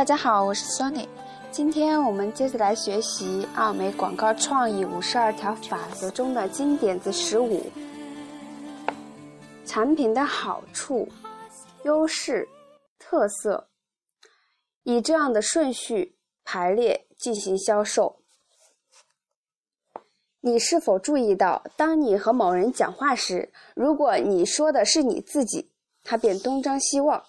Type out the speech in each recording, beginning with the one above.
大家好，我是 Sony。今天我们接着来学习奥美广告创意五十二条法则中的金点子十五：产品的好处、优势、特色，以这样的顺序排列进行销售。你是否注意到，当你和某人讲话时，如果你说的是你自己，他便东张西望；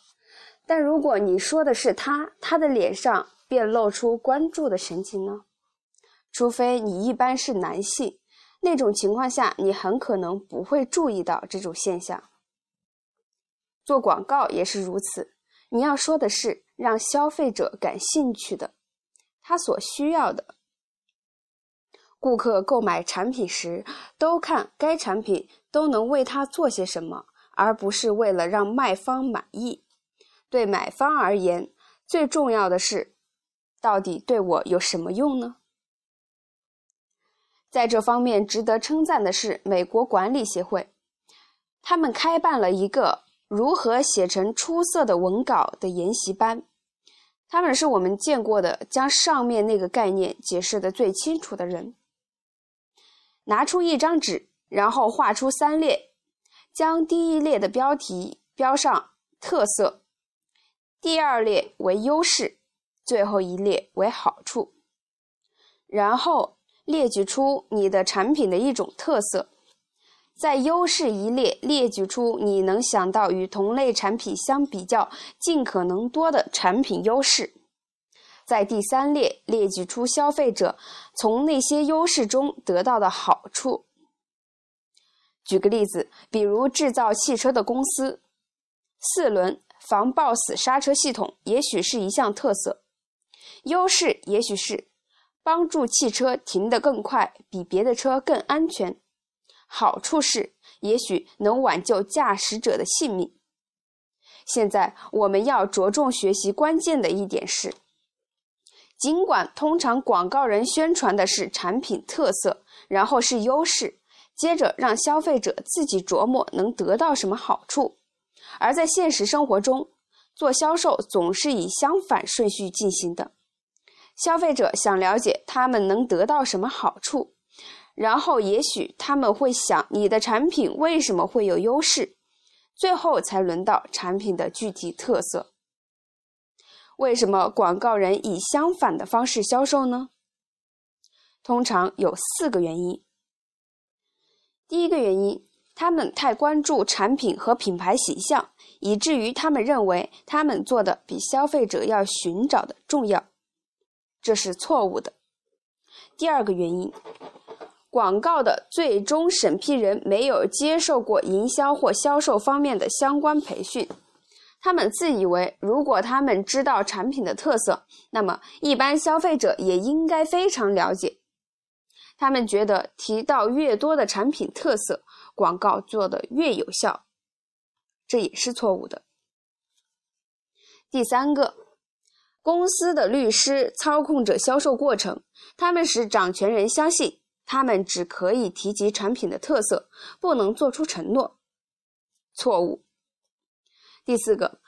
但如果你说的是他，他的脸上便露出关注的神情呢？除非你一般是男性，那种情况下，你很可能不会注意到这种现象。做广告也是如此，你要说的是让消费者感兴趣的，他所需要的。顾客购买产品时，都看该产品都能为他做些什么，而不是为了让卖方满意。对买方而言，最重要的是，到底对我有什么用呢？在这方面，值得称赞的是美国管理协会，他们开办了一个如何写成出色的文稿的研习班。他们是我们见过的将上面那个概念解释的最清楚的人。拿出一张纸，然后画出三列，将第一列的标题标上特色，第二列为优势，最后一列为好处。然后列举出你的产品的一种特色，在优势一列列举出你能想到与同类产品相比较尽可能多的产品优势。在第三列列举出消费者从那些优势中得到的好处。举个例子，比如制造汽车的公司，四轮防抱死刹车系统也许是一项特色，优势也许是帮助汽车停得更快，比别的车更安全；好处是也许能挽救驾驶者的性命。现在我们要着重学习关键的一点是。尽管通常广告人宣传的是产品特色，然后是优势，接着让消费者自己琢磨能得到什么好处，而在现实生活中，做销售总是以相反顺序进行的。消费者想了解他们能得到什么好处，然后也许他们会想你的产品为什么会有优势，最后才轮到产品的具体特色。为什么广告人以相反的方式销售呢？通常有四个原因。第一个原因，他们太关注产品和品牌形象，以至于他们认为他们做的比消费者要寻找的重要，这是错误的。第二个原因，广告的最终审批人没有接受过营销或销售方面的相关培训。他们自以为，如果他们知道产品的特色，那么一般消费者也应该非常了解。他们觉得提到越多的产品特色，广告做得越有效，这也是错误的。第三个，公司的律师操控着销售过程，他们使掌权人相信他们只可以提及产品的特色，不能做出承诺，错误。第四个，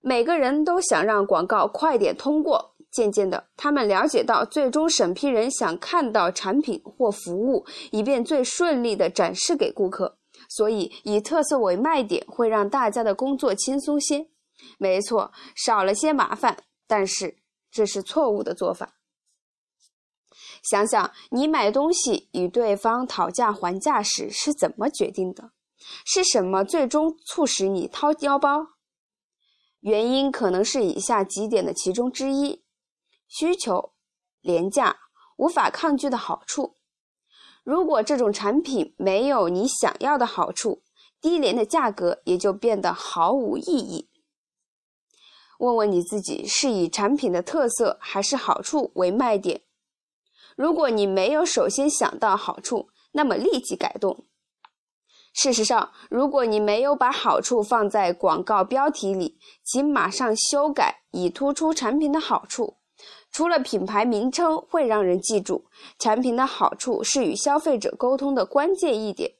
每个人都想让广告快点通过。渐渐的，他们了解到，最终审批人想看到产品或服务，以便最顺利的展示给顾客。所以，以特色为卖点会让大家的工作轻松些。没错，少了些麻烦，但是这是错误的做法。想想你买东西与对方讨价还价时是怎么决定的？是什么最终促使你掏腰包？原因可能是以下几点的其中之一：需求、廉价、无法抗拒的好处。如果这种产品没有你想要的好处，低廉的价格也就变得毫无意义。问问你自己，是以产品的特色还是好处为卖点？如果你没有首先想到好处，那么立即改动。事实上，如果你没有把好处放在广告标题里，请马上修改，以突出产品的好处。除了品牌名称会让人记住，产品的好处是与消费者沟通的关键一点，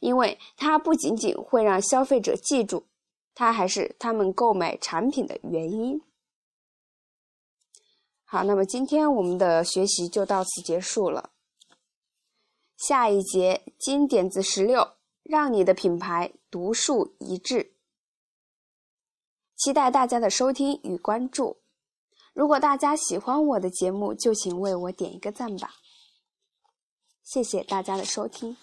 因为它不仅仅会让消费者记住，它还是他们购买产品的原因。好，那么今天我们的学习就到此结束了。下一节金点子十六，让你的品牌独树一帜。期待大家的收听与关注。如果大家喜欢我的节目，就请为我点一个赞吧。谢谢大家的收听。